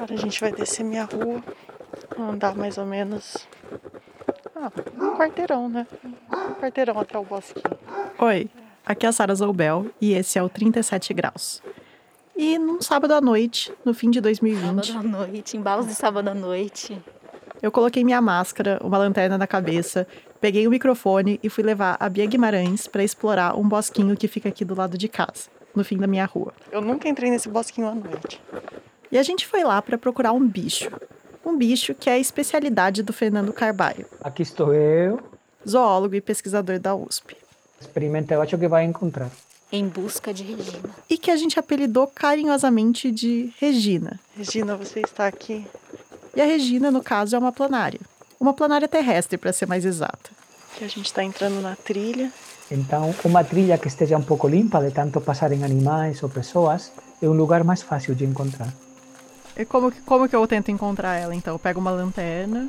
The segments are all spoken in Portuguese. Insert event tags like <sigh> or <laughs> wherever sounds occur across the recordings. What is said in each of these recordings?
Agora a gente vai descer minha rua, andar mais ou menos. Ah, um quarteirão, né? Um quarteirão até o bosquinho. Oi, aqui é a Sara Zoubel e esse é o 37 Graus. E num sábado à noite, no fim de 2020. Sábado à noite, embalos de sábado à noite. Eu coloquei minha máscara, uma lanterna na cabeça, peguei o microfone e fui levar a Bia Guimarães para explorar um bosquinho que fica aqui do lado de casa, no fim da minha rua. Eu nunca entrei nesse bosquinho à noite. E a gente foi lá para procurar um bicho. Um bicho que é a especialidade do Fernando Carvalho. Aqui estou eu. Zoólogo e pesquisador da USP. Experimenta, eu acho que vai encontrar. Em busca de Regina. E que a gente apelidou carinhosamente de Regina. Regina, você está aqui. E a Regina, no caso, é uma planária. Uma planária terrestre, para ser mais exata. Que a gente está entrando na trilha. Então, uma trilha que esteja um pouco limpa de tanto passarem animais ou pessoas é um lugar mais fácil de encontrar. E como, como que eu tento encontrar ela, então? Eu pego uma lanterna.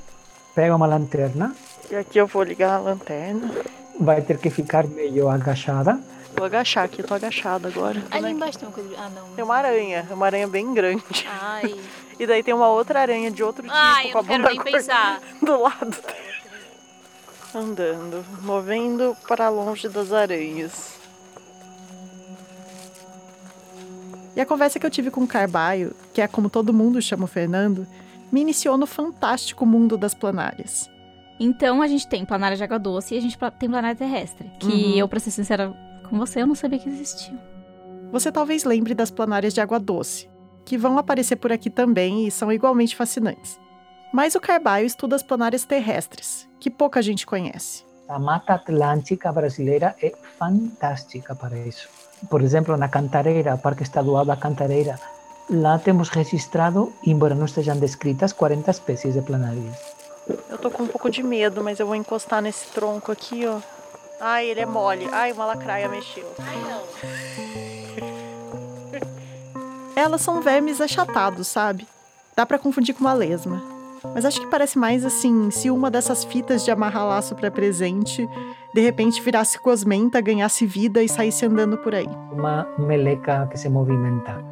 Pega uma lanterna. E aqui eu vou ligar a lanterna. Vai ter que ficar meio agachada. Vou agachar aqui, eu tô agachada agora. Ali embaixo tem uma coisa. Ah, não. Tem uma aranha, uma aranha bem grande. Ai. <laughs> E daí tem uma outra aranha de outro tipo, Ai, eu com a não quero bunda pensar. <laughs> do lado. Andando, movendo para longe das aranhas. E a conversa que eu tive com o Carbaio, que é como todo mundo chama o Fernando, me iniciou no fantástico mundo das planárias. Então a gente tem planária de água doce e a gente tem planária terrestre. Que Uhum. eu, pra ser sincera com você, eu não sabia que existia. Você talvez lembre das planárias de água doce, que vão aparecer por aqui também e são igualmente fascinantes. Mas o Carbaio estuda as planárias terrestres, que pouca gente conhece. A Mata Atlântica brasileira é fantástica para isso. Por exemplo, na Cantareira, Parque Estadual da Cantareira, lá temos registrado, embora não estejam descritas, 40 espécies de planárias. Eu tô com um pouco de medo, mas eu vou encostar nesse tronco aqui, ó. Ai, ele é mole. Ai, uma lacraia mexeu. <laughs> Elas são vermes achatados, sabe? Dá pra confundir com uma lesma. Mas acho que parece mais assim, se uma dessas fitas de amarrar laço pra presente, de repente virasse cosmenta, ganhasse vida e saísse andando por aí. Uma meleca que se movimenta.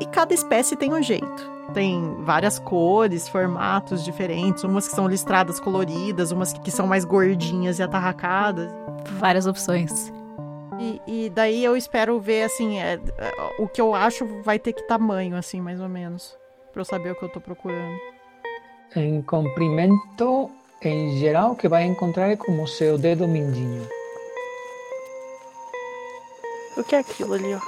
E cada espécie tem um jeito. Tem várias cores, formatos diferentes, umas que são listradas coloridas, umas que são mais gordinhas e atarracadas. Várias opções. E, e daí eu espero ver, assim, é, é, o que eu acho vai ter que tamanho, assim, mais ou menos. Pra eu saber o que eu tô procurando. Em comprimento, em geral, o que vai encontrar é como o seu dedo mindinho. O que é aquilo ali, ó?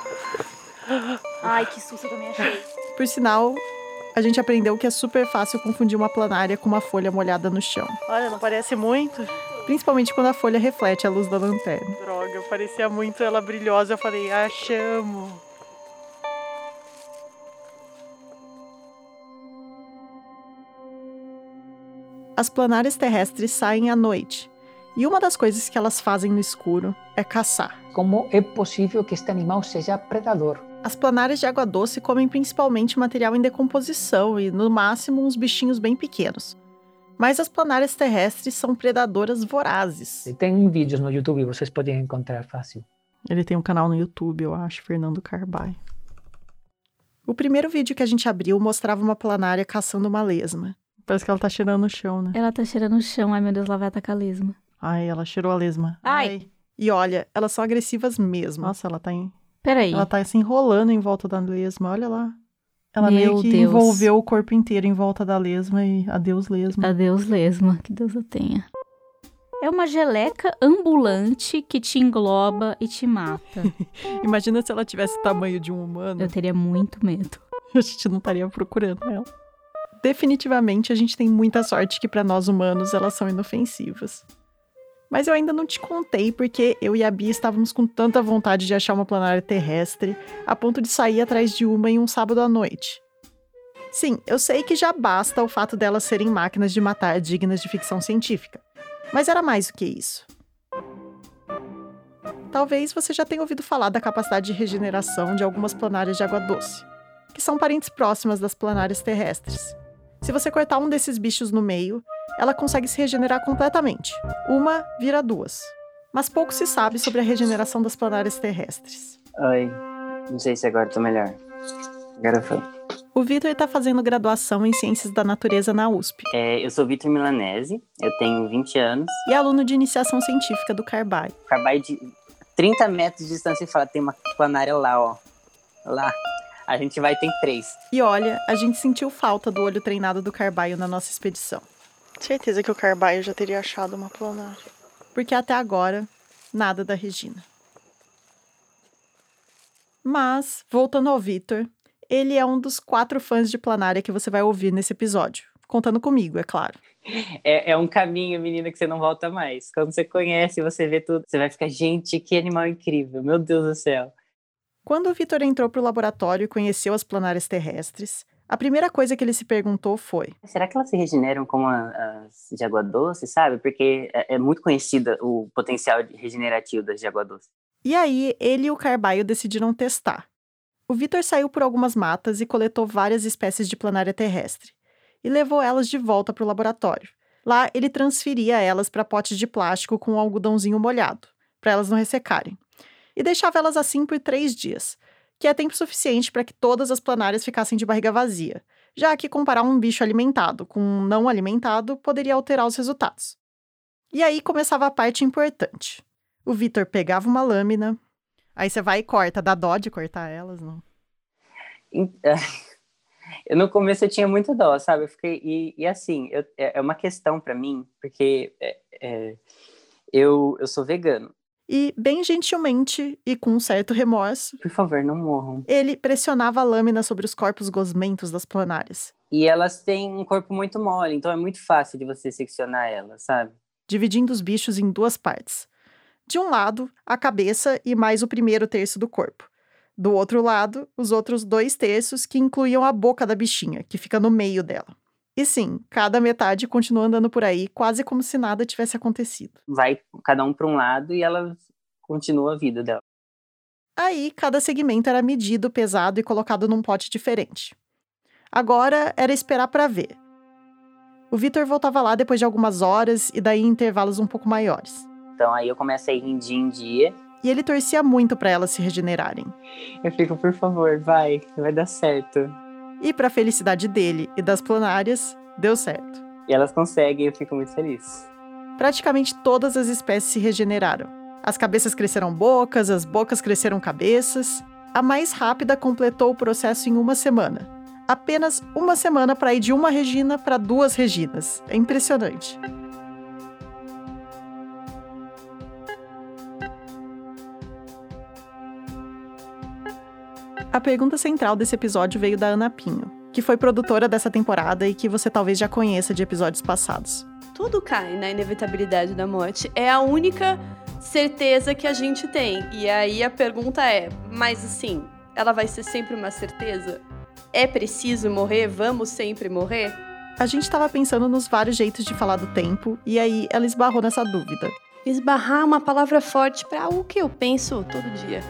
Ai, que susto eu também achei. Por sinal, a gente aprendeu que é super fácil confundir uma planária com uma folha molhada no chão. Olha, não parece muito? Principalmente quando a folha reflete a luz da lanterna. Droga, parecia muito ela brilhosa. Eu falei, ah, As planárias terrestres saem à noite. E uma das coisas que elas fazem no escuro é caçar. Como é possível que este animal seja predador? As planárias de água doce comem principalmente material em decomposição e, no máximo, uns bichinhos bem pequenos. Mas as planárias terrestres são predadoras vorazes. E Tem vídeos no YouTube, vocês podem encontrar fácil. Ele tem um canal no YouTube, eu acho, Fernando Carbai. O primeiro vídeo que a gente abriu mostrava uma planária caçando uma lesma. Parece que ela tá cheirando no chão, né? Ela tá cheirando no chão. Ai, meu Deus, lá vai atacar a lesma. Ai, ela cheirou a lesma. Ai. E olha, elas são agressivas mesmo. Nossa, ela tá, em... Peraí. ela tá se enrolando em volta da lesma, olha lá. Ela Meu meio que Deus. envolveu o corpo inteiro em volta da lesma e adeus lesma. Adeus, lesma. Que Deus a tenha. É uma geleca ambulante que te engloba e te mata. <laughs> Imagina se ela tivesse o tamanho de um humano. Eu teria muito medo. <laughs> a gente não estaria procurando ela. Definitivamente a gente tem muita sorte que para nós humanos elas são inofensivas. Mas eu ainda não te contei porque eu e a Bia estávamos com tanta vontade de achar uma planária terrestre a ponto de sair atrás de uma em um sábado à noite. Sim, eu sei que já basta o fato delas serem máquinas de matar dignas de ficção científica. Mas era mais do que isso. Talvez você já tenha ouvido falar da capacidade de regeneração de algumas planárias de água doce que são parentes próximas das planárias terrestres. Se você cortar um desses bichos no meio, ela consegue se regenerar completamente. Uma vira duas. Mas pouco se sabe sobre a regeneração das planárias terrestres. Oi, não sei se agora tô melhor. Agora foi. O Vitor está fazendo graduação em Ciências da Natureza na USP. É, eu sou Vitor Milanese, eu tenho 20 anos. E é aluno de iniciação científica do Carbai. Carbai de 30 metros de distância e fala, tem uma planária lá, ó. Lá. A gente vai, tem três. E olha, a gente sentiu falta do olho treinado do Carbaio na nossa expedição. Certeza que o Carbaio já teria achado uma planária. Porque até agora, nada da Regina. Mas, voltando ao Vitor, ele é um dos quatro fãs de Planária que você vai ouvir nesse episódio. Contando comigo, é claro. É, é, um caminho, menina, que você não volta mais. Quando você conhece, você vê tudo, você vai ficar, gente, que animal incrível, meu Deus do céu. Quando o Vitor entrou para o laboratório e conheceu as planárias terrestres, a primeira coisa que ele se perguntou foi: será que elas se regeneram como as de água doce, sabe? Porque é, é muito conhecida o potencial regenerativo das de água doce. E aí, ele e o Carbaio decidiram testar. O Vitor saiu por algumas matas e coletou várias espécies de planária terrestre e levou elas de volta para o laboratório. Lá, ele transferia elas para potes de plástico com um algodãozinho molhado, para elas não ressecarem, e deixava elas assim por três dias, que é tempo suficiente para que todas as planárias ficassem de barriga vazia, já que comparar um bicho alimentado com um não alimentado poderia alterar os resultados. E aí começava a parte importante. O Vitor pegava uma lâmina, Aí você vai e corta, dá dó de cortar elas, não? <laughs> Eu, no começo eu tinha muita dó, sabe? Eu fiquei e, e assim, eu, é, é uma questão para mim, porque é, é, eu, eu sou vegano. E bem gentilmente e com um certo remorso, por favor, não morram. Ele pressionava a lâmina sobre os corpos gosmentos das planárias. E elas têm um corpo muito mole, então é muito fácil de você seccionar elas, sabe? Dividindo os bichos em duas partes. De um lado, a cabeça e mais o primeiro terço do corpo. Do outro lado, os outros dois terços que incluíam a boca da bichinha, que fica no meio dela. E sim, cada metade continua andando por aí, quase como se nada tivesse acontecido. Vai cada um para um lado e ela continua a vida dela. Aí, cada segmento era medido, pesado e colocado num pote diferente. Agora era esperar para ver. O Vitor voltava lá depois de algumas horas e daí em intervalos um pouco maiores. Então aí eu começo a ir em dia em dia. E ele torcia muito para elas se regenerarem. Eu fico, por favor, vai, vai dar certo. E para felicidade dele e das planárias, deu certo. E elas conseguem, eu fico muito feliz. Praticamente todas as espécies se regeneraram. As cabeças cresceram bocas, as bocas cresceram cabeças. A mais rápida completou o processo em uma semana. Apenas uma semana para ir de uma Regina para duas Reginas. É impressionante. A pergunta central desse episódio veio da Ana Pinho, que foi produtora dessa temporada e que você talvez já conheça de episódios passados. Tudo cai na inevitabilidade da morte. É a única certeza que a gente tem. E aí a pergunta é: mas assim, ela vai ser sempre uma certeza? É preciso morrer? Vamos sempre morrer? A gente estava pensando nos vários jeitos de falar do tempo e aí ela esbarrou nessa dúvida. Esbarrar é uma palavra forte para o que eu penso todo dia.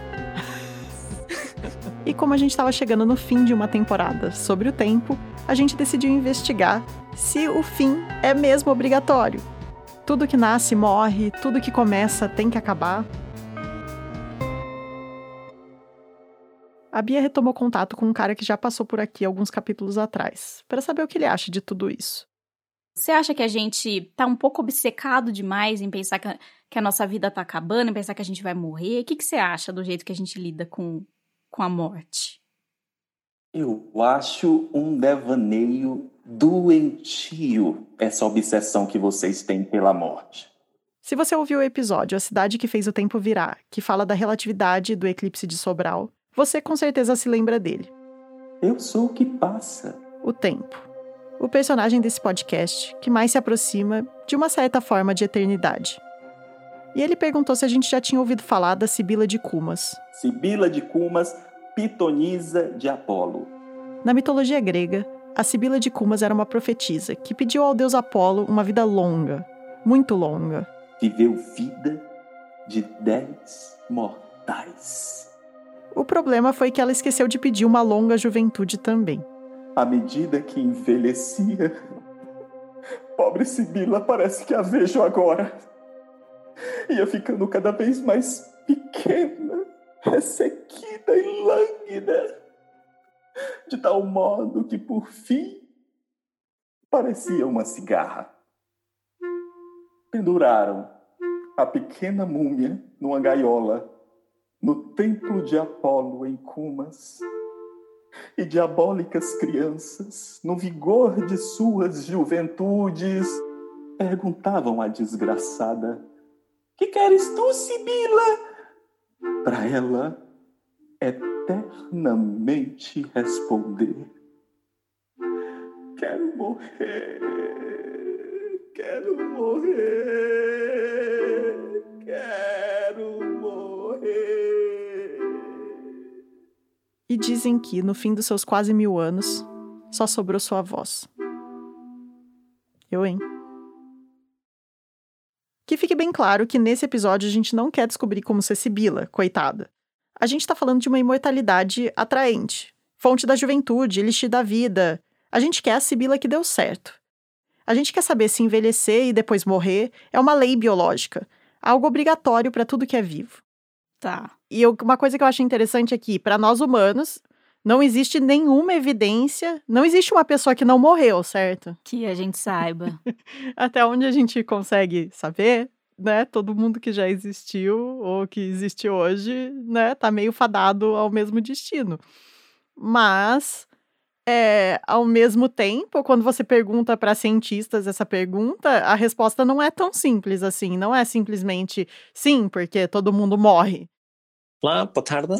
E como a gente estava chegando no fim de uma temporada sobre o tempo, a gente decidiu investigar se o fim é mesmo obrigatório. Tudo que nasce morre, tudo que começa tem que acabar. A Bia retomou contato com um cara que já passou por aqui alguns capítulos atrás, para saber o que ele acha de tudo isso. Você acha que a gente tá um pouco obcecado demais em pensar que a, que a nossa vida tá acabando, em pensar que a gente vai morrer? O que, que você acha do jeito que a gente lida com, com a morte? Eu acho um devaneio doentio essa obsessão que vocês têm pela morte. Se você ouviu o episódio A Cidade que Fez o Tempo Virar, que fala da relatividade do eclipse de Sobral, você com certeza se lembra dele. Eu sou o que passa. O tempo. O personagem desse podcast que mais se aproxima, de uma certa forma, de eternidade. E ele perguntou se a gente já tinha ouvido falar da Sibila de Cumas. Sibila de Cumas, pitonisa de Apolo. Na mitologia grega, a Sibila de Cumas era uma profetisa que pediu ao deus Apolo uma vida longa, muito longa. Viveu vida de dez mortais. O problema foi que ela esqueceu de pedir uma longa juventude também. À medida que envelhecia, pobre Sibila parece que a vejo agora ia ficando cada vez mais pequena, ressequida e lânguida. de tal modo que, por fim, parecia uma cigarra. Penduraram a pequena múmia numa gaiola no templo de Apolo em Cumas. E diabólicas crianças, no vigor de suas juventudes, perguntavam à desgraçada: Que queres tu, Sibila? Para ela, eternamente responder: Quero morrer, quero morrer, quero morrer. E dizem que, no fim dos seus quase mil anos, só sobrou sua voz. Eu, hein? Que fique bem claro que nesse episódio a gente não quer descobrir como ser Sibila, coitada. A gente tá falando de uma imortalidade atraente, fonte da juventude, elixir da vida. A gente quer a Sibila que deu certo. A gente quer saber se envelhecer e depois morrer é uma lei biológica, algo obrigatório para tudo que é vivo. Tá. E eu- uma coisa que eu acho interessante aqui, para nós humanos, não existe nenhuma evidência, não existe uma pessoa que não morreu, certo? Que a gente saiba. <laughs> Até onde a gente consegue saber, né? Todo mundo que já existiu ou que existe hoje, né, tá meio fadado ao mesmo destino. Mas é, ao mesmo tempo, quando você pergunta para cientistas essa pergunta, a resposta não é tão simples assim. Não é simplesmente sim, porque todo mundo morre. Olá, boa tarde.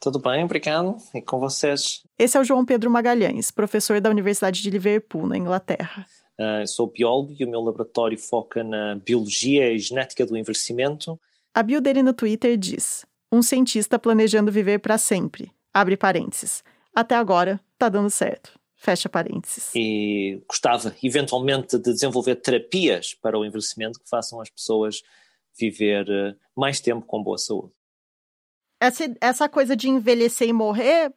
Tudo bem? Obrigado. E com vocês? Esse é o João Pedro Magalhães, professor da Universidade de Liverpool, na Inglaterra. Ah, eu sou biólogo e o meu laboratório foca na biologia e genética do envelhecimento. A bio dele no Twitter diz: Um cientista planejando viver para sempre. Abre parênteses. Até agora, tá dando certo. Fecha parênteses. E gostava, eventualmente, de desenvolver terapias para o envelhecimento que façam as pessoas viver eh, mais tempo com boa saúde. Essa, essa coisa de envelhecer e morrer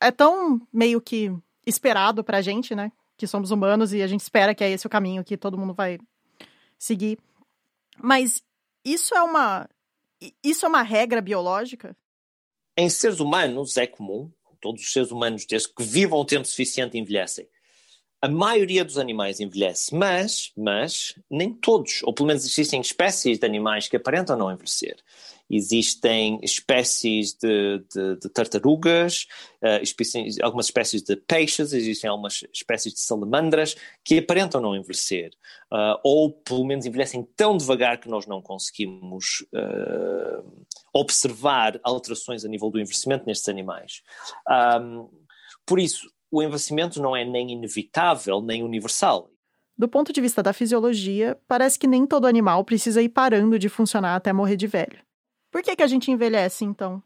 é tão meio que esperado pra gente, né? Que somos humanos e a gente espera que é esse o caminho que todo mundo vai seguir. Mas isso é uma. Isso é uma regra biológica? Em seres humanos é comum, todos os seres humanos, desde que vivam o tempo suficiente, envelhecem. A maioria dos animais envelhece, mas, mas nem todos, ou pelo menos existem espécies de animais que aparentam não envelhecer. Existem espécies de, de- de tartarugas, eh, espécies- algumas espécies de peixes, existem algumas espécies de salamandras que aparentam não envelhecer. Ah, ou pelo menos envelhecem tão devagar que nós não conseguimos ah, observar alterações a nível do envelhecimento nestes animais. Ahm, por isso, o envelhecimento não é nem inevitável, nem universal. Do ponto de vista da fisiologia, parece que nem todo animal precisa ir parando de funcionar até morrer de velho. Por que, que a gente envelhece, então?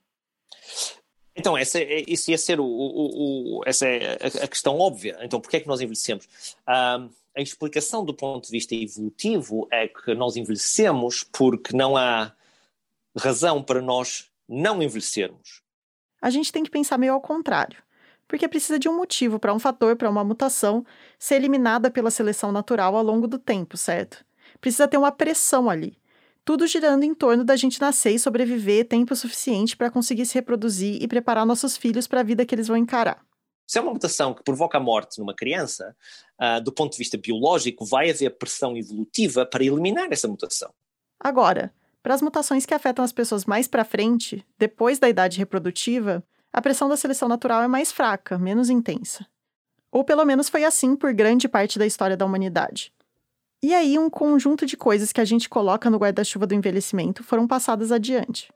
Então, essa, é- isso ia ser o, o- o- essa é a, questão óbvia. Então, por que é que nós envelhecemos? A explicação do ponto de vista evolutivo é que nós envelhecemos porque não há razão para nós não envelhecermos. A gente tem que pensar meio ao contrário. Porque precisa de um motivo para um fator, para uma mutação, ser eliminada pela seleção natural ao longo do tempo, certo? Precisa ter uma pressão ali. Tudo girando em torno da gente nascer e sobreviver tempo suficiente para conseguir se reproduzir e preparar nossos filhos para a vida que eles vão encarar. Se é uma mutação que provoca a morte numa criança, ah, do ponto de vista biológico, vai haver pressão evolutiva para eliminar essa mutação. Agora, para as mutações que afetam as pessoas mais para frente, depois da idade reprodutiva, a pressão da seleção natural é mais fraca, menos intensa. Ou pelo menos foi assim por grande parte da história da humanidade. E aí, um conjunto de coisas que a gente coloca no guarda-chuva do envelhecimento foram passadas adiante.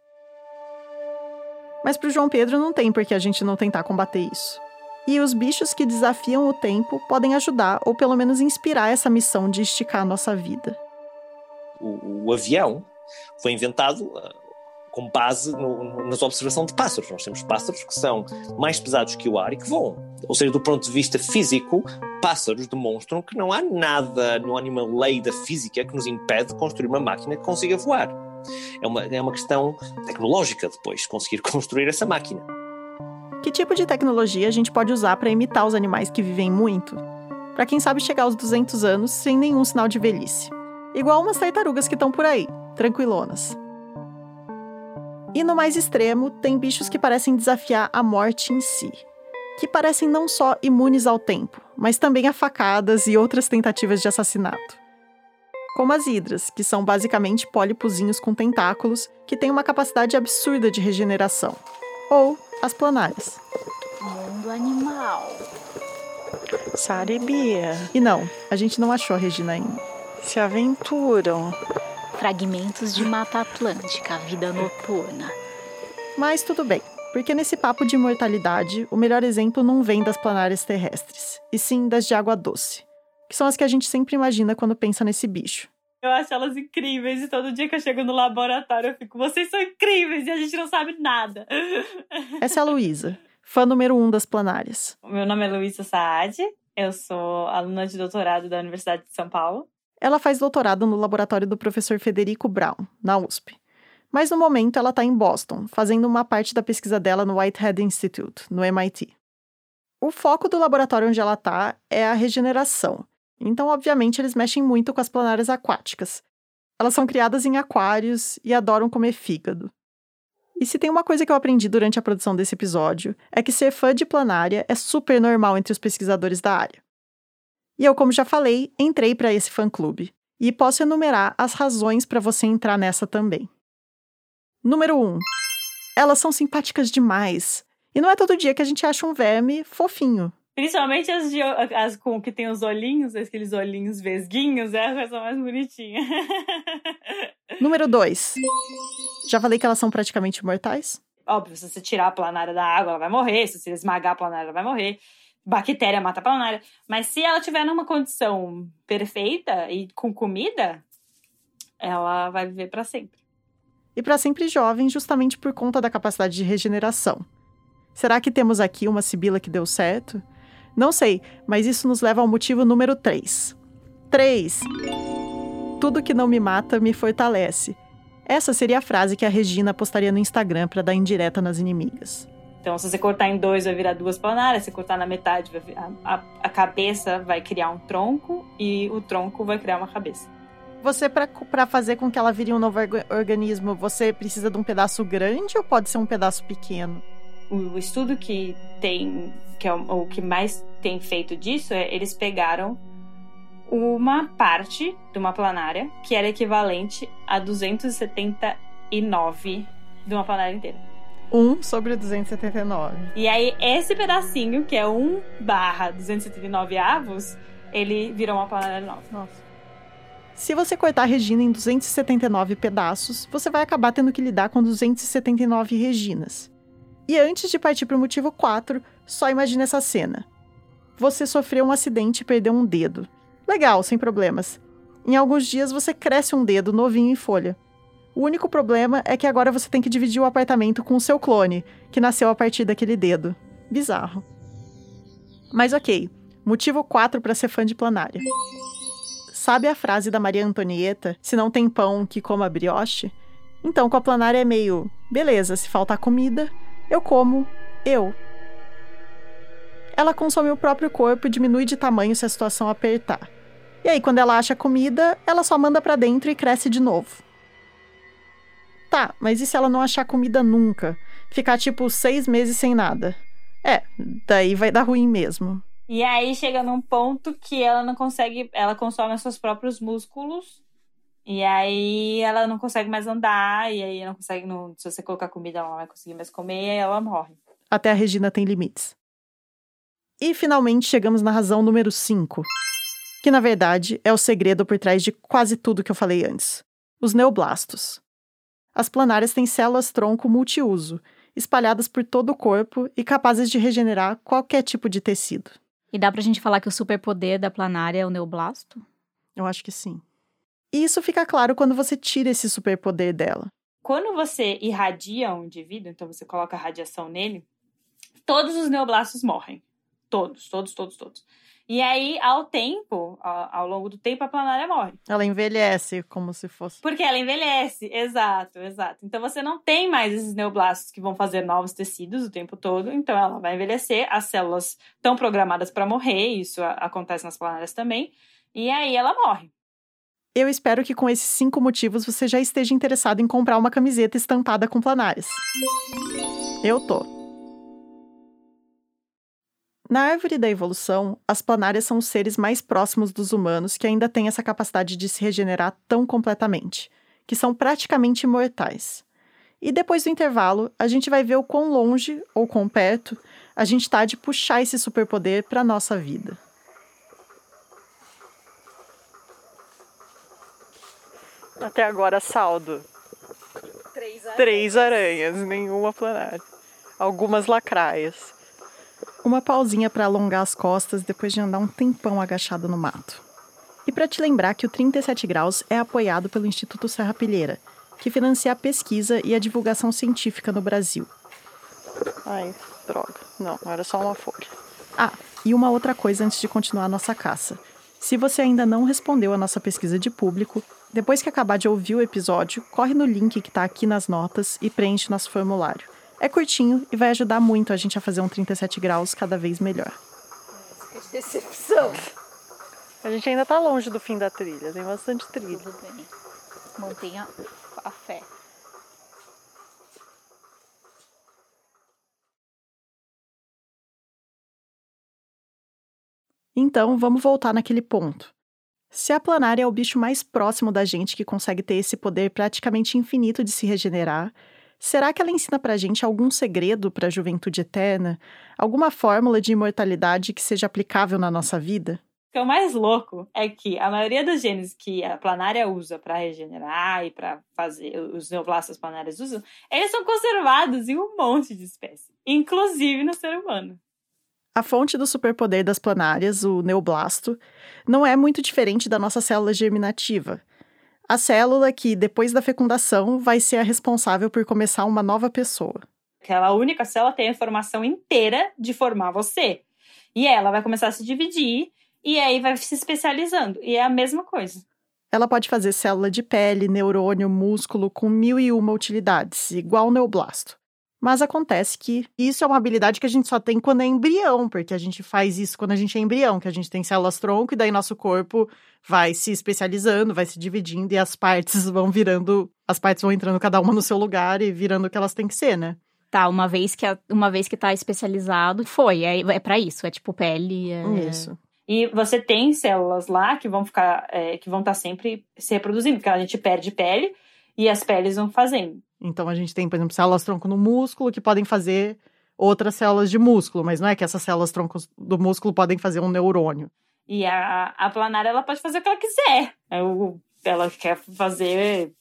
Mas para o João Pedro não tem por que a gente não tentar combater isso. E os bichos que desafiam o tempo podem ajudar ou pelo menos inspirar essa missão de esticar a nossa vida. O, o avião foi inventado ah, com base no- no- nas observações de pássaros. Nós temos pássaros que são mais pesados que o ar e que voam. Ou seja, do ponto de vista físico, pássaros demonstram que não há nada, não há nenhuma lei da física que nos impede de construir uma máquina que consiga voar. É uma, é uma questão tecnológica depois, conseguir <laughs> construir essa máquina. Que tipo de tecnologia a gente pode usar para imitar os animais que vivem muito? Para quem sabe chegar aos 200 anos sem nenhum sinal de velhice. Igual umas tartarugas que estão por aí, tranquilonas. E no mais extremo, tem bichos que parecem desafiar a morte em si. que parecem não só imunes ao tempo, mas também a facadas e outras tentativas de assassinato. Como as hidras, que são basicamente pólipozinhos com tentáculos que têm uma capacidade absurda de regeneração. Ou as planárias. Mundo animal. Saribia. E não, a gente não achou a Regina ainda. Se aventuram. Fragmentos de Mata Atlântica, vida noturna. Mas tudo bem, porque nesse papo de imortalidade, o melhor exemplo não vem das planárias terrestres, e sim das de água doce, que são as que a gente sempre imagina quando pensa nesse bicho. Eu acho elas incríveis e todo dia que eu chego no laboratório eu fico, vocês são incríveis e a gente não sabe nada. <laughs> Essa é a Luísa, fã número um das planárias. Meu nome é Luísa Saad, eu sou aluna de doutorado da Universidade de São Paulo. Ela faz doutorado no laboratório do professor Federico Brown, na USP. Mas no momento ela está em Boston, fazendo uma parte da pesquisa dela no Whitehead Institute, no MIT. O foco do laboratório onde ela está é a regeneração. Então, obviamente, eles mexem muito com as planárias aquáticas. Elas são criadas em aquários e adoram comer fígado. E se tem uma coisa que eu aprendi durante a produção desse episódio, é que ser fã de planária é super normal entre os pesquisadores da área. E eu, como já falei, entrei para esse fã-clube. E posso enumerar as razões para você entrar nessa também. Número 1. Um, elas são simpáticas demais. E não é todo dia que a gente acha um verme fofinho. Principalmente as, de, as com que tem os olhinhos, aqueles olhinhos vesguinhos, é a coisa mais bonitinha. <laughs> Número 2. Já falei que elas são praticamente imortais? Óbvio, se você tirar a planária da água, ela vai morrer. Se você esmagar a planária, ela vai morrer. Bactéria mata planária. Mas se ela tiver numa condição perfeita e com comida, ela vai viver para sempre. E para sempre jovem, justamente por conta da capacidade de regeneração. Será que temos aqui uma sibila que deu certo? Não sei, mas isso nos leva ao motivo número 3. 3. Tudo que não me mata me fortalece. Essa seria a frase que a Regina postaria no Instagram para dar indireta nas inimigas. Então, se você cortar em dois, vai virar duas planárias. Se cortar na metade, a, a, a cabeça vai criar um tronco e o tronco vai criar uma cabeça. Você, para fazer com que ela vire um novo organismo, você precisa de um pedaço grande ou pode ser um pedaço pequeno? O estudo que tem, que é o, o que mais tem feito disso, é eles pegaram uma parte de uma planária que era equivalente a 279 de uma planária inteira. 1 sobre 279. E aí, esse pedacinho, que é 1 barra 279 avos, ele virou uma planária nova. Nossa. Se você cortar a Regina em 279 pedaços, você vai acabar tendo que lidar com 279 Reginas. E antes de partir para o motivo 4, só imagine essa cena. Você sofreu um acidente e perdeu um dedo. Legal, sem problemas. Em alguns dias você cresce um dedo novinho em folha. O único problema é que agora você tem que dividir o apartamento com o seu clone, que nasceu a partir daquele dedo. Bizarro. Mas ok, motivo 4 para ser fã de planária. Sabe a frase da Maria Antonieta: se não tem pão, que coma brioche? Então, com a planária é meio, beleza, se faltar comida, eu como eu. Ela consome o próprio corpo e diminui de tamanho se a situação apertar. E aí, quando ela acha comida, ela só manda para dentro e cresce de novo. Tá, mas e se ela não achar comida nunca? Ficar tipo seis meses sem nada? É, daí vai dar ruim mesmo. E aí chega num ponto que ela não consegue, ela consome seus próprios músculos. E aí ela não consegue mais andar, e aí não consegue, não, se você colocar comida, ela não vai conseguir mais comer, e aí ela morre. Até a Regina tem limites. E finalmente chegamos na razão número 5 que na verdade é o segredo por trás de quase tudo que eu falei antes: os neoblastos. As planárias têm células tronco multiuso, espalhadas por todo o corpo e capazes de regenerar qualquer tipo de tecido. E dá pra gente falar que o superpoder da planária é o neoblasto? Eu acho que sim. E isso fica claro quando você tira esse superpoder dela. Quando você irradia um indivíduo, então você coloca radiação nele, todos os neoblastos morrem. Todos, todos, todos, todos. E aí, ao tempo, ao, longo do tempo, a planária morre. Ela envelhece como se fosse. Porque ela envelhece, exato, exato. Então você não tem mais esses neoblastos que vão fazer novos tecidos o tempo todo. Então ela vai envelhecer, as células estão programadas para morrer, isso acontece nas planárias também. E aí ela morre. Eu espero que com esses cinco motivos você já esteja interessado em comprar uma camiseta estampada com planárias. Eu tô. Na árvore da evolução, as planárias são os seres mais próximos dos humanos que ainda têm essa capacidade de se regenerar tão completamente, que são praticamente imortais. E depois do intervalo, a gente vai ver o quão longe ou quão perto a gente está de puxar esse superpoder para nossa vida. Até agora, saldo. Três aranhas. Três aranhas, nenhuma planária. Algumas lacraias. Uma pausinha para alongar as costas depois de andar um tempão agachado no mato. E para te lembrar que o 37 Graus é apoiado pelo Instituto Serra Pilheira, que financia a pesquisa e a divulgação científica no Brasil. Ai, droga. Não, era só uma folha. Ah, e uma outra coisa antes de continuar a nossa caça. Se você ainda não respondeu a nossa pesquisa de público, depois que acabar de ouvir o episódio, corre no link que está aqui nas notas e preenche nosso formulário. É curtinho e vai ajudar muito a gente a fazer um 37 graus cada vez melhor. Que decepção. A gente ainda tá longe do fim da trilha, tem bastante trilha. Tudo bem. Mantenha a fé. Então, vamos voltar naquele ponto. Se a planária é o bicho mais próximo da gente que consegue ter esse poder praticamente infinito de se regenerar, será que ela ensina pra gente algum segredo para a juventude eterna? Alguma fórmula de imortalidade que seja aplicável na nossa vida? O que é o mais louco é que a maioria dos genes que a planária usa para regenerar e para fazer os neoblastos planárias usam, eles são conservados em um monte de espécies, inclusive no ser humano. A fonte do superpoder das planárias, o neoblasto, não é muito diferente da nossa célula germinativa. A célula que, depois da fecundação, vai ser a responsável por começar uma nova pessoa. Aquela única célula tem a informação inteira de formar você. E ela vai começar a se dividir e aí vai se especializando. E é a mesma coisa. Ela pode fazer célula de pele, neurônio, músculo com mil e uma utilidades, igual o neoblasto. Mas acontece que isso é uma habilidade que a gente só tem quando é embrião, porque a gente faz isso quando a gente é embrião, que a gente tem células tronco e daí nosso corpo vai se especializando, vai se dividindo e as partes <laughs> vão virando, as partes vão entrando cada uma no seu lugar e virando o que elas têm que ser, né? Tá, uma vez que, a- uma vez que tá especializado, foi. É, é para isso. É tipo pele. É... Isso. E você tem células lá que vão ficar, é, que vão estar sempre se reproduzindo, porque a gente perde pele e as peles vão fazendo. Então a gente tem, por exemplo, células tronco no músculo que podem fazer outras células de músculo, mas não é que essas células troncos do músculo podem fazer um neurônio. E a, a planária ela pode fazer o que ela quiser. É o- Ela quer fazer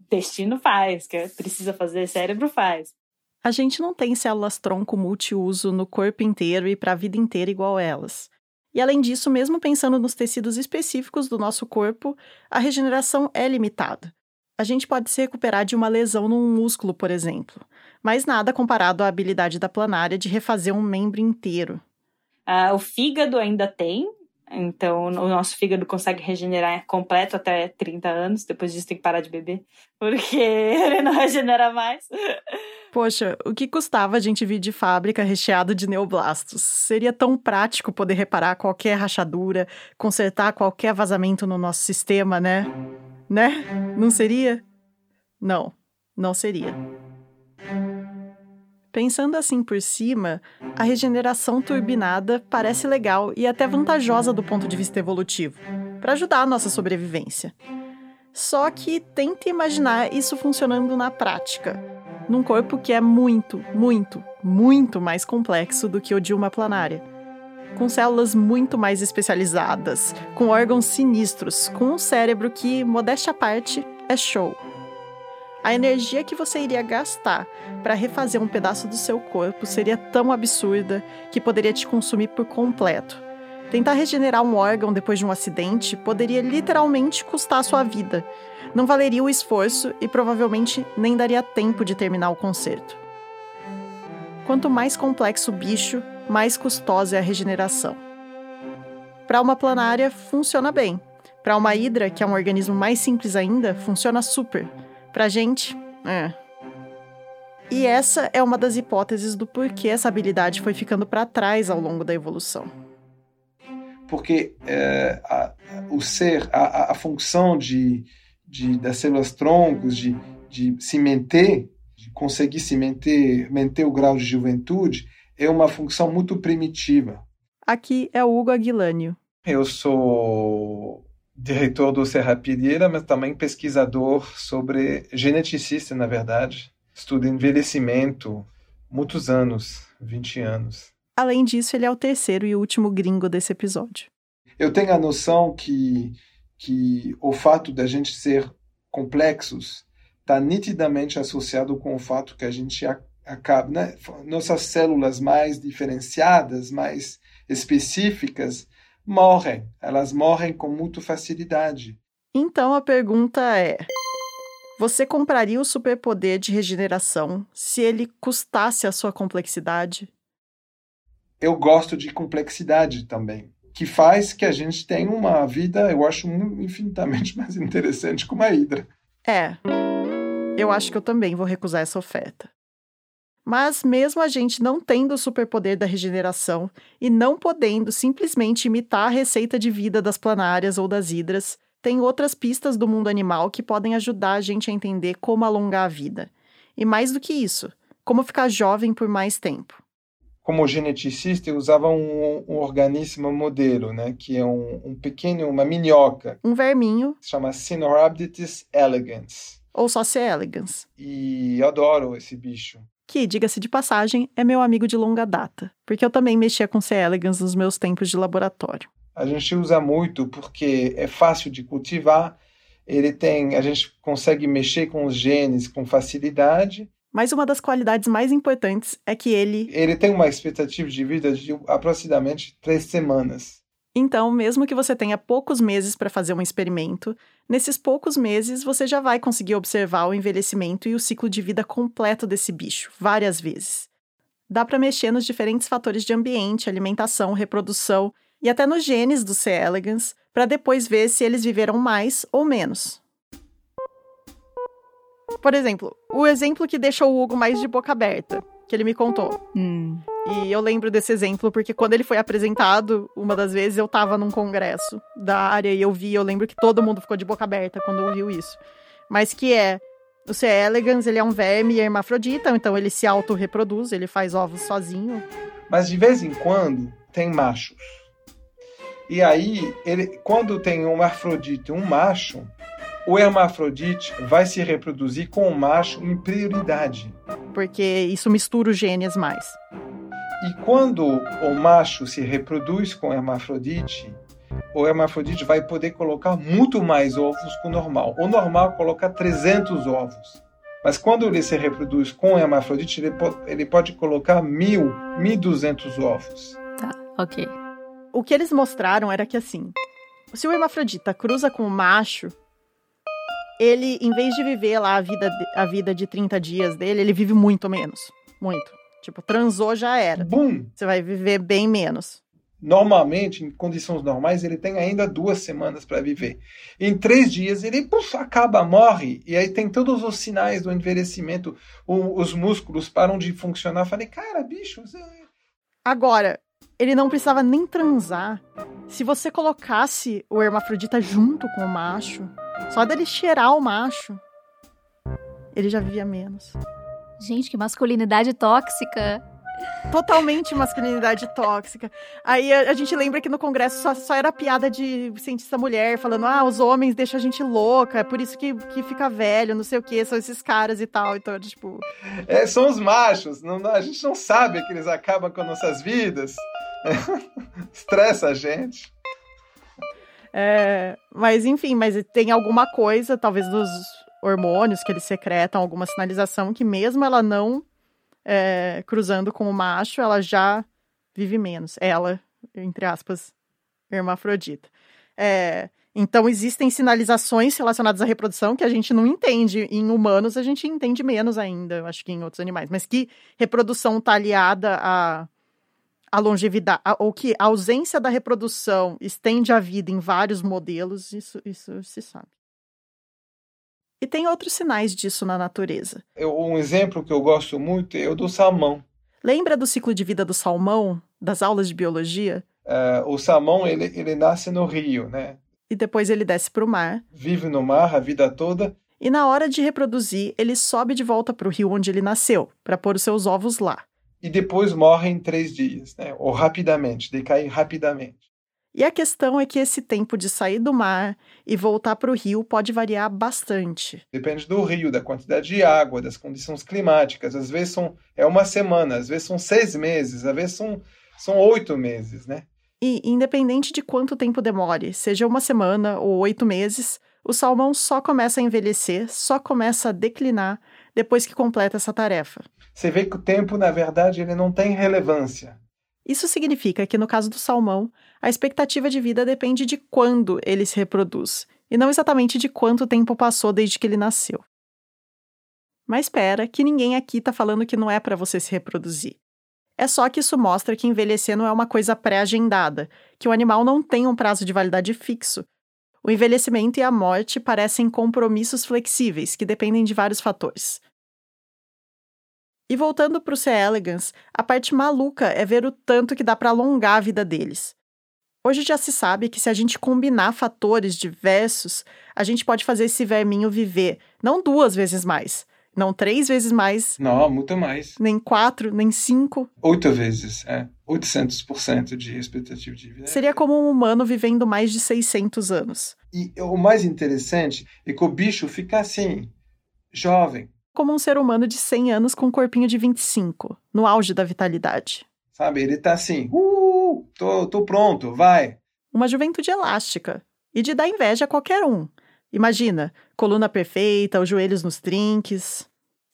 intestino faz, quer, precisa fazer cérebro faz. A gente não tem células tronco multiuso no corpo inteiro e para a vida inteira igual elas. E além disso, mesmo pensando nos tecidos específicos do nosso corpo, a regeneração é limitada. A gente pode se recuperar de uma lesão num músculo, por exemplo, mas nada comparado à habilidade da planária de refazer um membro inteiro. Ah, o fígado ainda tem, então o nosso fígado consegue regenerar completo até 30 anos, depois disso tem que parar de beber, porque <laughs> ele não regenera mais. Poxa, o que custava a gente vir de fábrica recheado de neoblastos? Seria tão prático poder reparar qualquer rachadura, consertar qualquer vazamento no nosso sistema, né? Né? Não seria? Não, não seria. Pensando assim por cima, a regeneração turbinada parece legal e até vantajosa do ponto de vista evolutivo, para ajudar a nossa sobrevivência. Só que tente imaginar isso funcionando na prática, num corpo que é muito, muito, muito mais complexo do que o de uma planária. Com células muito mais especializadas, com órgãos sinistros, com um cérebro que, modéstia à parte, é show. A energia que você iria gastar para refazer um pedaço do seu corpo seria tão absurda que poderia te consumir por completo. Tentar regenerar um órgão depois de um acidente poderia literalmente custar a sua vida. Não valeria o esforço e provavelmente nem daria tempo de terminar o conserto. Quanto mais complexo o bicho, mais custosa é a regeneração. Para uma planária, funciona bem. Para uma hidra, que é um organismo mais simples ainda, funciona super. Pra gente, é. E essa é uma das hipóteses do porquê essa habilidade foi ficando para trás ao longo da evolução. porque é, a- o ser, a- a função de, de, das células troncos, de, de se manter, de conseguir se manter, manter o grau de juventude, é uma função muito primitiva. Aqui é o Hugo Aguilânio. Eu sou diretor do Serra Pilheira, mas também pesquisador sobre geneticista, na verdade. Estudo envelhecimento, muitos anos, 20 anos. Além disso, ele é o terceiro e último gringo desse episódio. Eu tenho a noção que, que o fato da gente ser complexos está nitidamente associado com o fato que a gente acaba, né? nossas células mais diferenciadas, mais específicas, morrem. Elas morrem com muita facilidade. Então a pergunta é: você compraria o superpoder de regeneração se ele custasse a sua complexidade? Eu gosto de complexidade também, que faz que a gente tenha uma vida, eu acho, infinitamente <laughs> mais interessante que uma hidra. É. Eu acho que eu também vou recusar essa oferta. Mas, mesmo a gente não tendo o superpoder da regeneração e não podendo simplesmente imitar a receita de vida das planárias ou das hidras, tem outras pistas do mundo animal que podem ajudar a gente a entender como alongar a vida. E mais do que isso, como ficar jovem por mais tempo. Como geneticista, eu usava um, um organismo modelo, né, que é um, um, pequeno, uma minhoca. Um verminho. Se chama Sinorhabditis elegans. Ou só C. elegans. E eu adoro esse bicho que, diga-se de passagem, é meu amigo de longa data, porque eu também mexia com C. elegans nos meus tempos de laboratório. A gente usa muito porque é fácil de cultivar, ele tem, a gente consegue mexer com os genes com facilidade. Mas uma das qualidades mais importantes é que ele. Ele tem uma expectativa de vida de aproximadamente três semanas. Então, mesmo que você tenha poucos meses para fazer um experimento, nesses poucos meses você já vai conseguir observar o envelhecimento e o ciclo de vida completo desse bicho, várias vezes. Dá para mexer nos diferentes fatores de ambiente, alimentação, reprodução e até nos genes do C. elegans para depois ver se eles viveram mais ou menos. Por exemplo, o exemplo que deixou o Hugo mais de boca aberta, que ele me contou. Hum. E eu lembro desse exemplo porque quando ele foi apresentado, uma das vezes eu tava num congresso da área e eu vi, eu lembro que todo mundo ficou de boca aberta quando ouviu isso. Mas que é o C. elegans, ele é um verme hermafrodita, então ele se autorreproduz, ele faz ovos sozinho. Mas de vez em quando tem machos. E aí, ele, quando tem um hermafrodita e um macho, o hermafrodite vai se reproduzir com o macho em prioridade. Porque isso mistura os genes mais. E quando o macho se reproduz com hermafrodite, o hermafrodite vai poder colocar muito mais ovos que o normal. O normal coloca 300 ovos. Mas quando ele se reproduz com hermafrodite, ele pode, ele pode colocar 1.000, 1.200 ovos. Tá, ok. O que eles mostraram era que assim, se o hermafrodita cruza com o macho, ele, em vez de viver lá a vida, a vida de 30 dias dele, ele vive muito menos. Muito. Tipo, transou já era. Bum! Você vai viver bem menos. Normalmente, em condições normais, ele tem ainda duas semanas para viver. Em três dias, ele acaba, morre. E aí tem todos os sinais do envelhecimento. O, os músculos param de funcionar. falei, cara, bicho. Você... Agora, ele não precisava nem transar. Se você colocasse o hermafrodita junto com o macho, só dele cheirar o macho, ele já vivia menos. Gente, que masculinidade tóxica. Totalmente masculinidade tóxica. Aí a, a, gente lembra que no Congresso só, só, era piada de cientista mulher, falando, ah, os homens deixam a gente louca, é por isso que, que fica velho, não sei o que, são esses caras e tal. Então, tipo. É, são os machos. Não, a gente não sabe que eles acabam com nossas vidas. <laughs> Estressa a gente. É, mas enfim, mas tem alguma coisa, talvez dos hormônios que eles secretam, alguma sinalização que mesmo ela não é, cruzando com o macho, ela já vive menos. Ela, entre aspas, hermafrodita. É, então existem sinalizações relacionadas à reprodução que a gente não entende. Em humanos a gente entende menos ainda, acho que em outros animais. Mas que reprodução está aliada a a longevidade, ou que a ausência da reprodução estende a vida em vários modelos, isso, isso se sabe. E tem outros sinais disso na natureza. Um exemplo que eu gosto muito é o do salmão. Lembra do ciclo de vida do salmão, das aulas de biologia? Uh, o salmão, ele, ele nasce no rio, né? E depois ele desce para o mar. Vive no mar a vida toda. E na hora de reproduzir, ele sobe de volta para o rio onde ele nasceu, para pôr os seus ovos lá. E depois morre em três dias, né? ou rapidamente, decai rapidamente. E a questão é que esse tempo de sair do mar e voltar para o rio pode variar bastante. Depende do rio, da quantidade de água, das condições climáticas. Às vezes são, é uma semana, às vezes são seis meses, às vezes são, são oito meses, né? E independente de quanto tempo demore, seja uma semana ou oito meses, o salmão só começa a envelhecer, só começa a declinar depois que completa essa tarefa. Você vê que o tempo, na verdade, ele não tem relevância. Isso significa que, no caso do salmão, a expectativa de vida depende de quando ele se reproduz, e não exatamente de quanto tempo passou desde que ele nasceu. Mas espera, que ninguém aqui está falando que não é para você se reproduzir. É só que isso mostra que envelhecer não é uma coisa pré-agendada, que o animal não tem um prazo de validade fixo. O envelhecimento e a morte parecem compromissos flexíveis que dependem de vários fatores. E voltando para o C. elegans, a parte maluca é ver o tanto que dá para alongar a vida deles. Hoje já se sabe que se a gente combinar fatores diversos, a gente pode fazer esse verminho viver não duas vezes mais, não três vezes mais. Não, muito mais. Nem quatro, nem cinco. Oito vezes, é. 800% de expectativa de vida. Seria como um humano vivendo mais de 600 anos. E o mais interessante é que o bicho fica assim, jovem, como um ser humano de 100 anos com um corpinho de 25, no auge da vitalidade. Sabe, ele tá assim, uh, tô, tô pronto, vai. Uma juventude elástica e de dar inveja a qualquer um. Imagina, coluna perfeita, os joelhos nos trinques.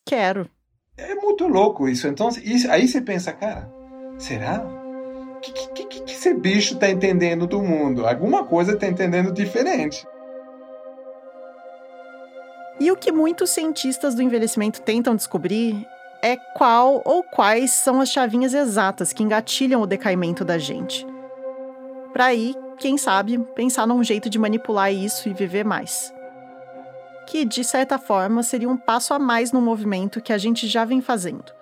Quero. É muito louco isso. Então, isso, aí você pensa, cara, será? O que, que, que, que esse bicho tá entendendo do mundo? Alguma coisa tá entendendo diferente. E o que muitos cientistas do envelhecimento tentam descobrir é qual ou quais são as chavinhas exatas que engatilham o decaimento da gente. Para aí, quem sabe, pensar num jeito de manipular isso e viver mais. Que, de certa forma, seria um passo a mais no movimento que a gente já vem fazendo.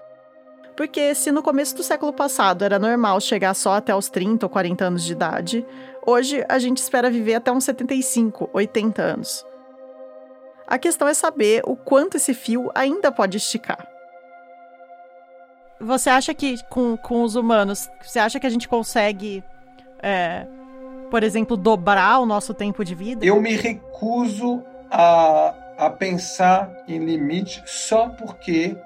Porque se no começo do século passado era normal chegar só até os 30 ou 40 anos de idade, hoje a gente espera viver até uns 75, 80 anos. A questão é saber o quanto esse fio ainda pode esticar. Você acha que com, com os humanos, você acha que a gente consegue, é, por exemplo, dobrar o nosso tempo de vida? Eu me recuso a, a pensar em limite só porque.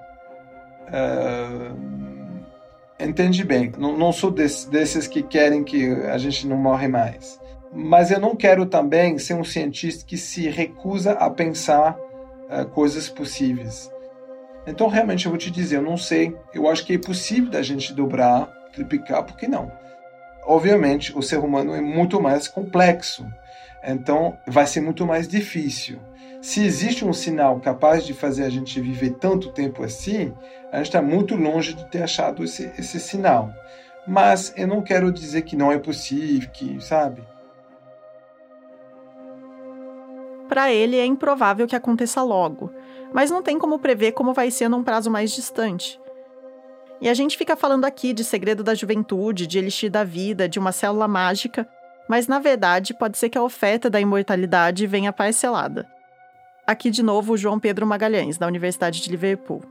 Uh, bem, não, não sou desse, desses que querem que a gente não morre mais mas eu não quero também ser um cientista que se recusa a pensar uh, coisas possíveis. Então, realmente, eu vou te dizer, eu não sei. Eu acho que é possível da gente dobrar, triplicar, por que não? Obviamente, o ser humano é muito mais complexo, então vai ser muito mais difícil. Se existe um sinal capaz de fazer a gente viver tanto tempo assim, a gente está muito longe de ter achado esse, esse sinal. Mas eu não quero dizer que não é possível, que, sabe? Para ele, é improvável que aconteça logo, mas não tem como prever como vai ser num prazo mais distante. E a gente fica falando aqui de segredo da juventude, de elixir da vida, de uma célula mágica, mas na verdade pode ser que a oferta da imortalidade venha parcelada. Aqui de novo o João Pedro Magalhães, da Universidade de Liverpool.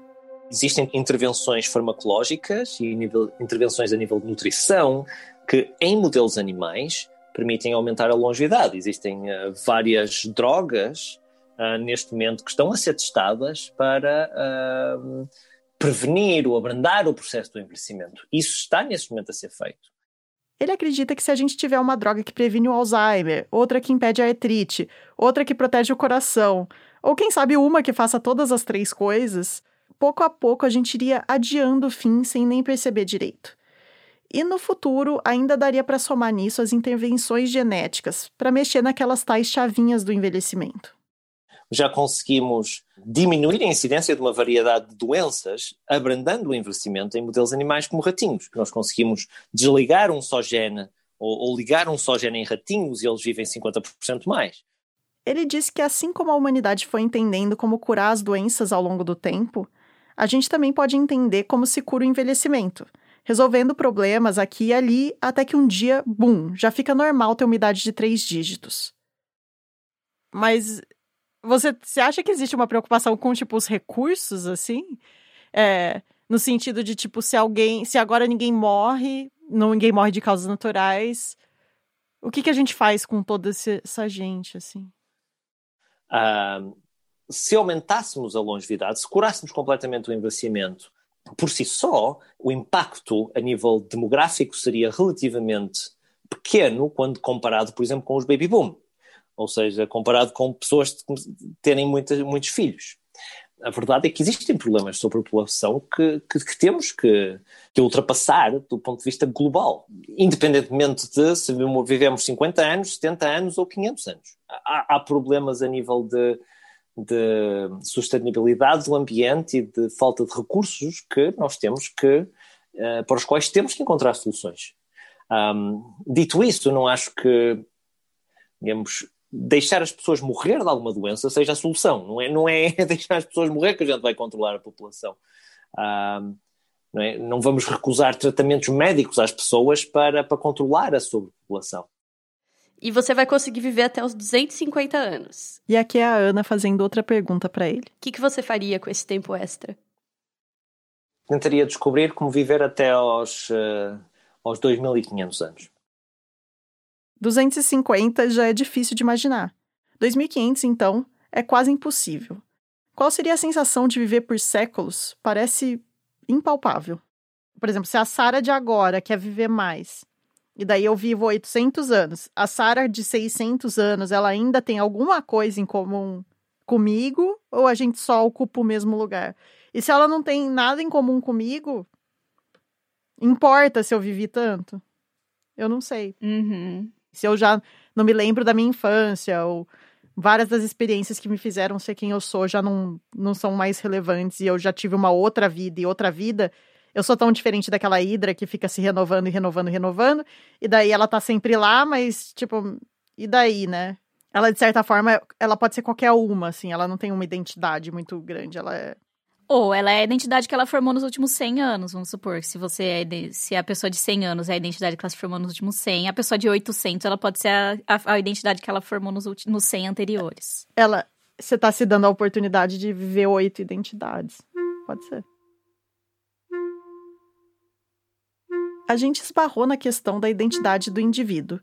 Existem intervenções farmacológicas e nível, intervenções a nível de nutrição que, em modelos animais, permitem aumentar a longevidade. Existem uh, várias drogas uh, neste momento que estão a ser testadas para uh, prevenir ou abrandar o processo do envelhecimento. Isso está neste momento a ser feito. Ele acredita que se a gente tiver uma droga que previne o Alzheimer, outra que impede a artrite, outra que protege o coração, ou quem sabe uma que faça todas as três coisas, pouco a pouco a gente iria adiando o fim sem nem perceber direito. E no futuro, ainda daria para somar nisso as intervenções genéticas, para mexer naquelas tais chavinhas do envelhecimento. Já conseguimos diminuir a incidência de uma variedade de doenças, abrandando o envelhecimento em modelos animais como ratinhos. Nós conseguimos desligar um só gene ou, ou ligar um só gene em ratinhos e eles vivem 50% mais. Ele disse que assim como a humanidade foi entendendo como curar as doenças ao longo do tempo, a gente também pode entender como se cura o envelhecimento – resolvendo problemas aqui e ali, até que um dia, bum, já fica normal ter umidade de três dígitos. Mas você, você acha que existe uma preocupação com, tipo, os recursos, assim? É, No sentido de, tipo, se alguém. Se agora ninguém morre, não ninguém morre de causas naturais. O que, que a gente faz com toda essa gente, assim? Uh, se aumentássemos a longevidade, se curássemos completamente o envelhecimento, por si só, o impacto a nível demográfico seria relativamente pequeno quando comparado, por exemplo, com os baby boom. Ou seja, comparado com pessoas terem muitas, muitos filhos. A verdade é que existem problemas sobre a população que, que, que temos que, que, ultrapassar do ponto de vista global, independentemente de se vivemos 50 anos, 70 anos ou 500 anos. Há, há problemas a nível de, de sustentabilidade do ambiente e de falta de recursos que nós temos que, uh, para os quais temos que encontrar soluções. Um, dito isso, não acho que, digamos, deixar as pessoas morrer de alguma doença seja a solução. Não é, não é <laughs> deixar as pessoas morrer que a gente vai controlar a população. Um, não, é? não, vamos recusar tratamentos médicos às pessoas para, para controlar a sobrepopulação. E você vai conseguir viver até os 250 anos. E aqui é a Ana fazendo outra pergunta para ele. O que, que você faria com esse tempo extra? Tentaria descobrir como viver até aos, uh, aos 2500 anos. 250 já é difícil de imaginar. 2500, então, é quase impossível. Qual seria a sensação de viver por séculos? Parece impalpável. Por exemplo, se a Sara de agora quer viver mais, e daí eu vivo 800 anos, a Sara de 600 anos, ela ainda tem alguma coisa em comum comigo ou a gente só ocupa o mesmo lugar? E se ela não tem nada em comum comigo, importa se eu vivi tanto? Eu não sei. Uhum. Se eu já não me lembro da minha infância, ou várias das experiências que me fizeram ser quem eu sou já não, não são mais relevantes e eu já tive uma outra vida e outra vida, eu sou tão diferente daquela hidra que fica se renovando e renovando e renovando, e daí ela tá sempre lá, mas, tipo, e daí, né? Ela, de certa forma, ela pode ser qualquer uma, assim, ela não tem uma identidade muito grande, ela é ou ela é a identidade que ela formou nos últimos 100 anos, vamos supor. Se você é se a pessoa de 100 anos é a identidade que ela se formou nos últimos 100, a pessoa de 800 ela pode ser a, a, a identidade que ela formou nos, últimos, nos 100 anteriores. Ela, você está se dando a oportunidade de viver oito identidades. Pode ser. A gente esbarrou na questão da identidade do indivíduo.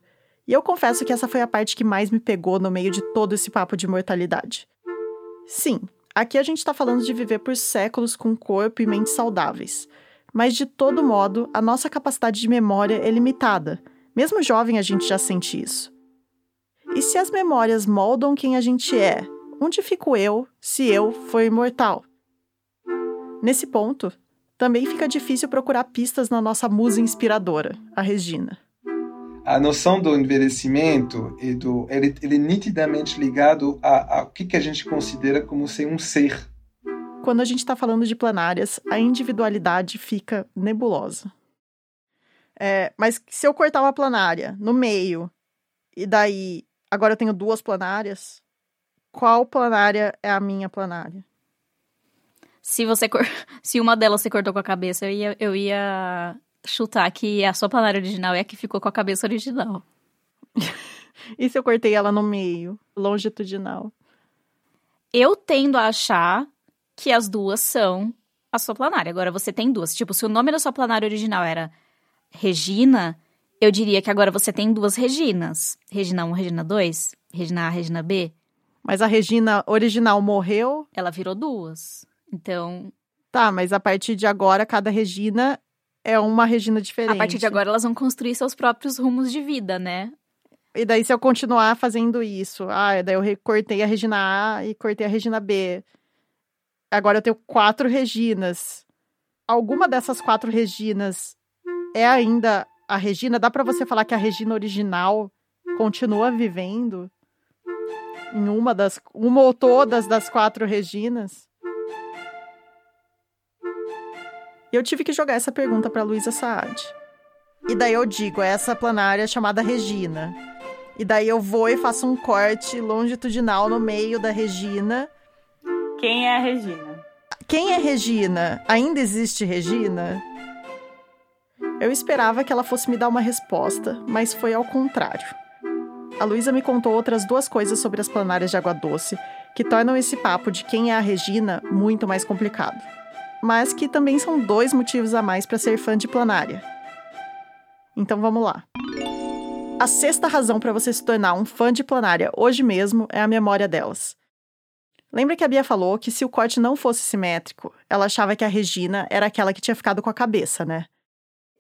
E eu confesso que essa foi a parte que mais me pegou no meio de todo esse papo de mortalidade. Sim, Aqui a gente está falando de viver por séculos com corpo e mente saudáveis. Mas, de todo modo, a nossa capacidade de memória é limitada. Mesmo jovem, a gente já sente isso. E se as memórias moldam quem a gente é, onde fico eu se eu for imortal? Nesse ponto, também fica difícil procurar pistas na nossa musa inspiradora, a Regina a noção do envelhecimento e do ele, ele é nitidamente ligado ao que, que a gente considera como ser um ser. Quando a gente está falando de planárias, a individualidade fica nebulosa. É, mas se eu cortar uma planária no meio e daí agora eu tenho duas planárias, qual planária é a minha planária? Se você cor... <laughs> se uma delas você cortou com a cabeça, eu ia, eu ia chutar que a sua planária original é a que ficou com a cabeça original. <laughs> e se eu cortei ela no meio, longitudinal? Eu tendo a achar que as duas são a sua planária. Agora você tem duas. Tipo, se o nome da sua planária original era Regina, eu diria que agora você tem duas Reginas. Regina 1, Regina 2, Regina A, Regina B. Mas a Regina original morreu? Ela virou duas. Então. Tá, mas a partir de agora, cada Regina é uma Regina diferente. A partir de agora, elas vão construir seus próprios rumos de vida, né? E daí, se eu continuar fazendo isso, ah, daí eu cortei a Regina A e cortei a Regina B. Agora eu tenho quatro Reginas. Alguma dessas quatro Reginas é ainda a Regina? Dá para você falar que a Regina original continua vivendo em uma das, uma ou todas das quatro Reginas? E eu tive que jogar essa pergunta para Luísa Saad. E daí eu digo, é essa planária chamada Regina. E daí eu vou e faço um corte longitudinal no meio da Regina. Quem é a Regina? Quem é Regina? Ainda existe Regina? Eu esperava que ela fosse me dar uma resposta, mas foi ao contrário. A Luísa me contou outras duas coisas sobre as planárias de água doce que tornam esse papo de quem é a Regina muito mais complicado. Mas que também são dois motivos a mais para ser fã de Planária. Então vamos lá. A sexta razão para você se tornar um fã de Planária hoje mesmo é a memória delas. Lembra que a Bia falou que se o corte não fosse simétrico, ela achava que a Regina era aquela que tinha ficado com a cabeça, né?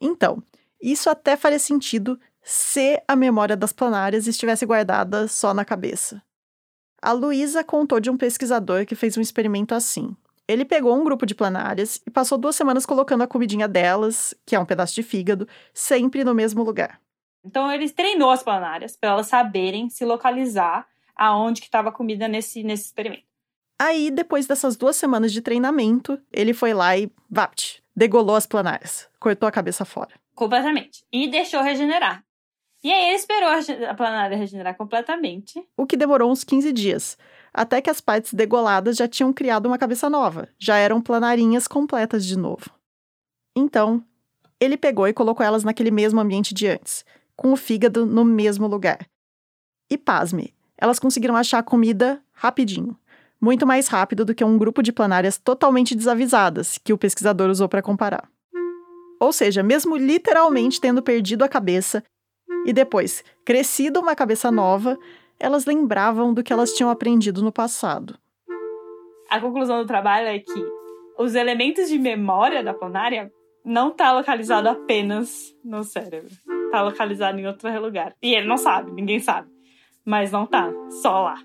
Então, isso até faria sentido se a memória das planárias estivesse guardada só na cabeça. A Luísa contou de um pesquisador que fez um experimento assim. Ele pegou um grupo de planárias e passou duas semanas colocando a comidinha delas, que é um pedaço de fígado, sempre no mesmo lugar. Então ele treinou as planárias para elas saberem se localizar aonde que estava a comida nesse, nesse experimento. Aí, depois dessas duas semanas de treinamento, ele foi lá e, vapt, degolou as planárias, cortou a cabeça fora. Completamente. E deixou regenerar. E aí ele esperou a planária regenerar completamente. O que demorou uns 15 dias, até que as partes degoladas já tinham criado uma cabeça nova, já eram planarinhas completas de novo. Então, ele pegou e colocou elas naquele mesmo ambiente de antes, com o fígado no mesmo lugar. E pasme, elas conseguiram achar comida rapidinho muito mais rápido do que um grupo de planárias totalmente desavisadas, que o pesquisador usou para comparar. Ou seja, mesmo literalmente tendo perdido a cabeça e depois crescido uma cabeça nova, elas lembravam do que elas tinham aprendido no passado. A conclusão do trabalho é que os elementos de memória da planária não está localizado apenas no cérebro. Está localizado em outro lugar. E ele não sabe, ninguém sabe. Mas não tá, só lá.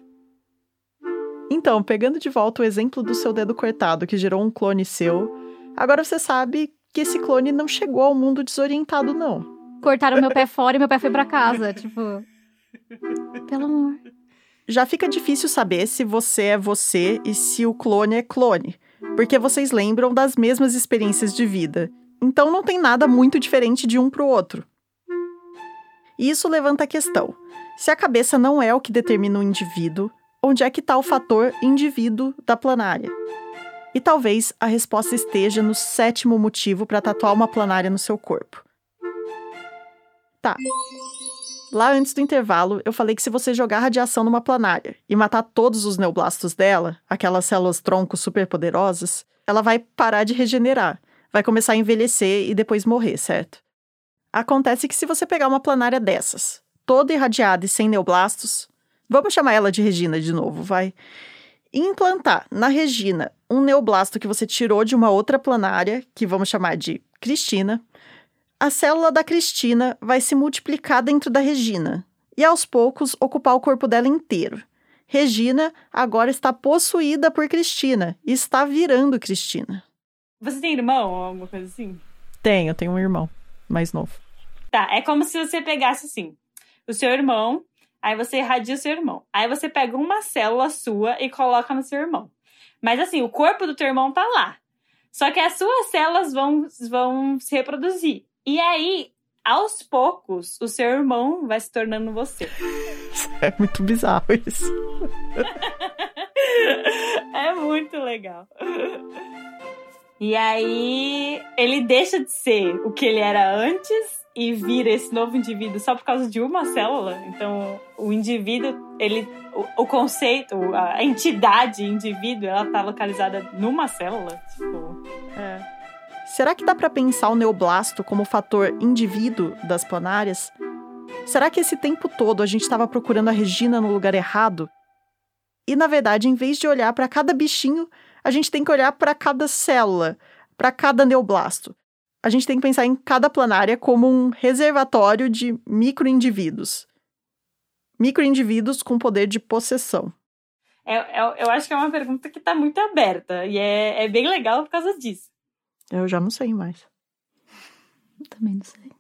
Então, pegando de volta o exemplo do seu dedo cortado, que gerou um clone seu, agora você sabe que esse clone não chegou ao mundo desorientado, não. Cortaram meu pé fora e meu pé foi para casa, <laughs> tipo. Pelo amor. Já fica difícil saber se você é você e se o clone é clone, porque vocês lembram das mesmas experiências de vida. Então não tem nada muito diferente de um para o outro. E isso levanta a questão: se a cabeça não é o que determina o indivíduo, onde é que está o fator indivíduo da planária? E talvez a resposta esteja no sétimo motivo para tatuar uma planária no seu corpo. Tá. Lá antes do intervalo, eu falei que se você jogar radiação numa planária e matar todos os neoblastos dela, aquelas células troncos superpoderosas, ela vai parar de regenerar, vai começar a envelhecer e depois morrer, certo? Acontece que se você pegar uma planária dessas, toda irradiada e sem neoblastos, Vamos chamar ela de Regina de novo, vai. implantar na Regina um neoblasto que você tirou de uma outra planária, que vamos chamar de Cristina, a célula da Cristina vai se multiplicar dentro da Regina e aos poucos ocupar o corpo dela inteiro. Regina agora está possuída por Cristina e está virando Cristina. Você tem irmão ou alguma coisa assim? Tenho, tenho um irmão mais novo. Tá, é como se você pegasse assim: o seu irmão Aí você irradia o seu irmão. Aí você pega uma célula sua e coloca no seu irmão. Mas assim, o corpo do teu irmão tá lá. Só que as suas células vão, vão se reproduzir. E aí, aos poucos, o seu irmão vai se tornando você. <laughs> É muito bizarro isso. <laughs> é muito legal. E aí, ele deixa de ser o que ele era antes e vira esse novo indivíduo só por causa de uma célula. Então, o indivíduo, ele, o, o conceito, a entidade indivíduo, ela tá localizada numa célula. Tipo, é. Será que dá para pensar o neoblasto como fator indivíduo das planárias? Será que esse tempo todo a gente estava procurando a Regina no lugar errado? E na verdade, em vez de olhar para cada bichinho, a gente tem que olhar para cada célula, para cada neoblasto a gente tem que pensar em cada planária como um reservatório de microindivíduos. Microindivíduos com poder de possessão. É, é, eu acho que é uma pergunta que está muito aberta e é, é bem legal por causa disso. Eu já não sei mais. Também não sei.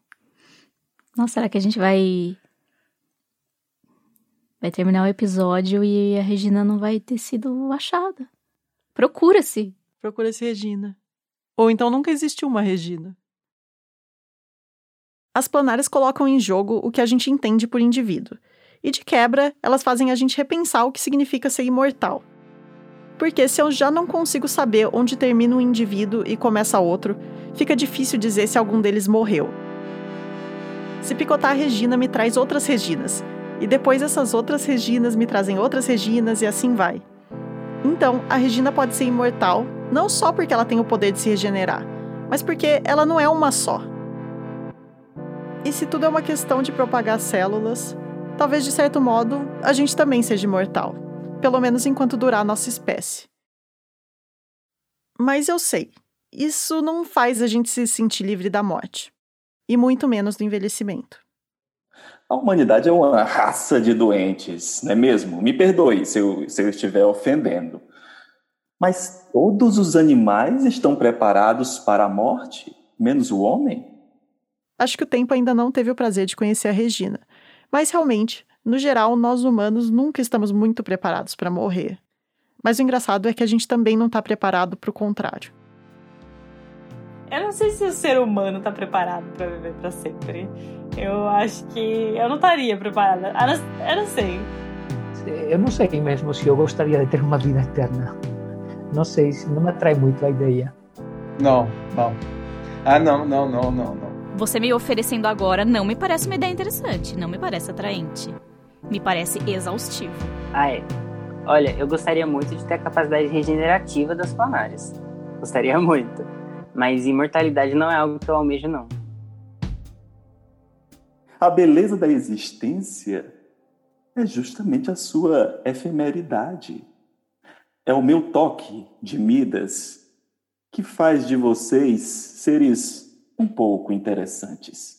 Nossa, será que a gente vai. Vai terminar o episódio e a Regina não vai ter sido achada? Procura-se. Procura-se Regina. Ou então nunca existiu uma Regina. As planárias colocam em jogo o que a gente entende por indivíduo, e de quebra, elas fazem a gente repensar o que significa ser imortal. Porque se eu já não consigo saber onde termina um indivíduo e começa outro, fica difícil dizer se algum deles morreu. Se picotar a Regina me traz outras Reginas, e depois essas outras Reginas me trazem outras Reginas e assim vai. Então, a Regina pode ser imortal Não só porque ela tem o poder de se regenerar, mas porque ela não é uma só. E se tudo é uma questão de propagar células, talvez de certo modo a gente também seja imortal, pelo menos enquanto durar a nossa espécie. Mas eu sei, isso não faz a gente se sentir livre da morte, e muito menos do envelhecimento. A humanidade é uma raça de doentes, não é mesmo? Me perdoe se eu, se eu estiver ofendendo. Mas todos os animais estão preparados para a morte, menos o homem? Acho que o tempo ainda não teve o prazer de conhecer a Regina. Mas realmente, no geral, nós humanos nunca estamos muito preparados para morrer. Mas o engraçado é que a gente também não está preparado para o contrário. Eu não sei se o ser humano está preparado para viver para sempre. Eu acho que eu não estaria preparada. Eu não sei. Eu não sei mesmo se eu gostaria de ter uma vida eterna. Não sei, não me atrai muito a ideia. Não, não. Ah, não, não, não, não, não. Você me oferecendo agora não me parece uma ideia interessante, não me parece atraente. Me parece exaustivo. Ah, é. Olha, eu gostaria muito de ter a capacidade regenerativa das planárias. Gostaria muito. Mas imortalidade não é algo que eu almejo, não. A beleza da existência é justamente a sua efemeridade. É o meu toque de Midas que faz de vocês seres um pouco interessantes.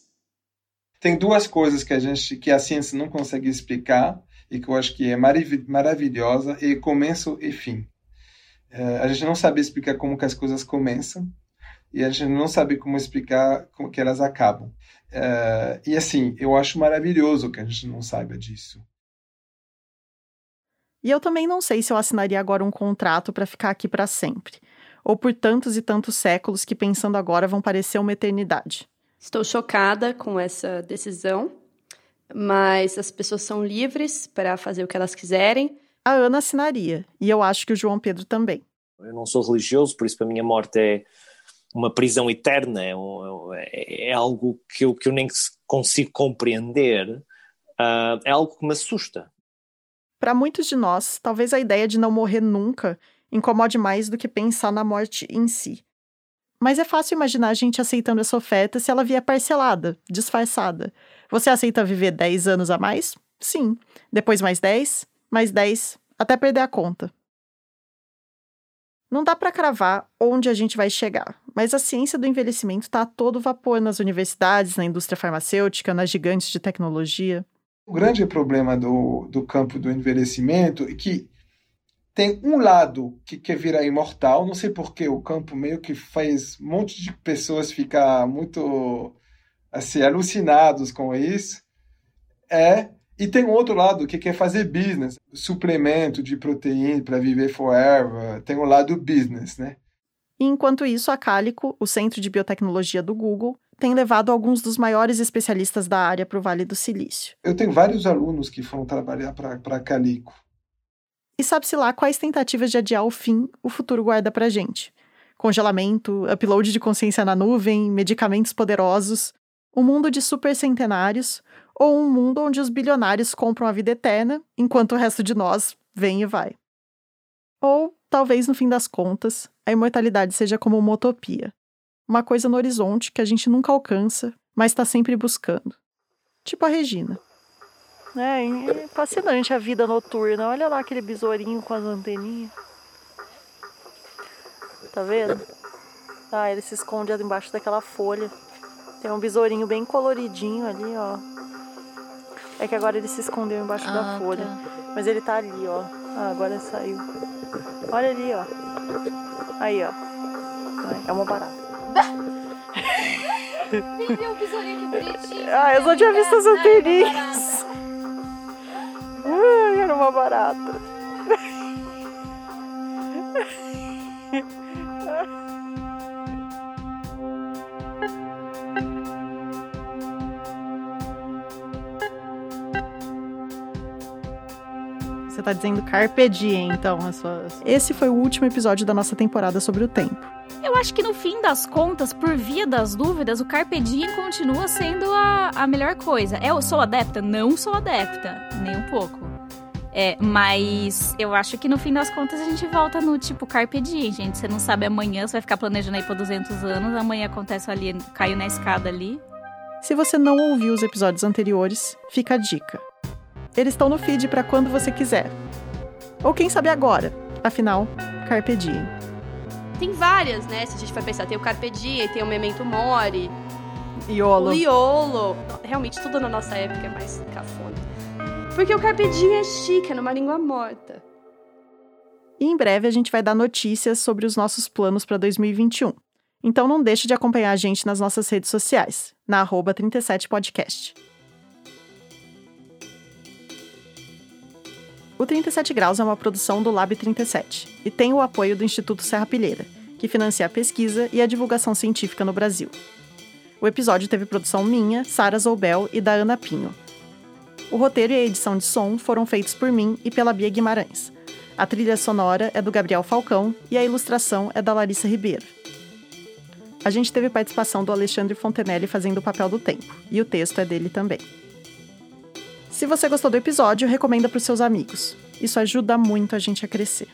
Tem duas coisas que a gente, que a ciência não consegue explicar e que eu acho que é maravilhosa é começo e fim. Uh, a gente não sabe explicar como que as coisas começam e a gente não sabe como explicar como que elas acabam. Uh, e assim, eu acho maravilhoso que a gente não saiba disso. E eu também não sei se eu assinaria agora um contrato para ficar aqui para sempre, ou por tantos e tantos séculos que pensando agora vão parecer uma eternidade. Estou chocada com essa decisão, mas as pessoas são livres para fazer o que elas quiserem. A Ana assinaria, e eu acho que o João Pedro também. Eu não sou religioso, por isso para mim a morte é uma prisão eterna, é, é, é algo que eu, que eu nem consigo compreender, uh, é algo que me assusta. Para muitos de nós, talvez a ideia de não morrer nunca incomode mais do que pensar na morte em si. Mas é fácil imaginar a gente aceitando essa oferta se ela vier parcelada, disfarçada. Você aceita viver 10 anos a mais? Sim. Depois mais 10, mais 10, até perder a conta. Não dá para cravar onde a gente vai chegar, mas a ciência do envelhecimento está a todo vapor nas universidades, na indústria farmacêutica, nas gigantes de tecnologia. O grande problema do, do campo do envelhecimento é que tem um lado que quer virar imortal, não sei porquê, o campo meio que faz um monte de pessoas ficar muito assim, alucinados com isso. É e tem um outro lado que quer fazer business, suplemento de proteína para viver forever. Tem o um lado business, né? Enquanto isso, a Calico, o centro de biotecnologia do Google, tem levado alguns dos maiores especialistas da área para o Vale do Silício. Eu tenho vários alunos que foram trabalhar para a Calico. E sabe-se lá quais tentativas de adiar o fim o futuro guarda para gente. Congelamento, upload de consciência na nuvem, medicamentos poderosos, um mundo de supercentenários ou um mundo onde os bilionários compram a vida eterna, enquanto o resto de nós vem e vai. Ou, talvez no fim das contas, a imortalidade seja como uma utopia, uma coisa no horizonte que a gente nunca alcança, mas está sempre buscando. Tipo a Regina. É, é fascinante a vida noturna. Olha lá aquele besourinho com as anteninhas. Tá vendo? Ah, ele se esconde embaixo daquela folha. Tem um besourinho bem coloridinho ali, ó. É que agora ele se escondeu embaixo ah, da folha. Tá. Mas ele tá ali, ó. Ah, agora saiu. Olha ali, ó. Aí, ó. É uma barata. <laughs> Viu o besourinho que bonitinho. Ah, eu só tinha visto as anteninhas. Era uma barata. Você tá dizendo carpe diem, então, as suas... Esse foi o último episódio da nossa temporada sobre o tempo. Eu acho que no fim das contas, por via das dúvidas, o carpe diem continua sendo a, a melhor coisa. Eu sou adepta? Não sou adepta, nem um pouco. É, mas eu acho que no fim das contas a gente volta no tipo Carpe Diem, gente. Você não sabe amanhã, você vai ficar planejando aí por 200 anos, amanhã acontece ali, caiu na escada ali. Se você não ouviu os episódios anteriores, fica a dica. Eles estão no feed para quando você quiser. Ou quem sabe agora. Afinal, Carpe Diem. Tem várias, né? Se a gente for pensar, tem o Carpe Diem, tem o Memento Mori, Iolo. o Iolo. Realmente tudo na nossa época é mais cafona. Porque o Carpe é chique, é numa língua morta. E em breve a gente vai dar notícias sobre os nossos planos para 2021. Então não deixe de acompanhar a gente nas nossas redes sociais, na arroba 37podcast. O 37 Graus é uma produção do Lab 37 e tem o apoio do Instituto Serra Pilheira, que financia a pesquisa e a divulgação científica no Brasil. O episódio teve produção minha, Sara Zoubel e da Ana Pinho. O roteiro e a edição de som foram feitos por mim e pela Bia Guimarães. A trilha sonora é do Gabriel Falcão e a ilustração é da Larissa Ribeiro. A gente teve participação do Alexandre Fontenelle fazendo o papel do tempo, e o texto é dele também. Se você gostou do episódio, recomenda para os seus amigos. Isso ajuda muito a gente a crescer.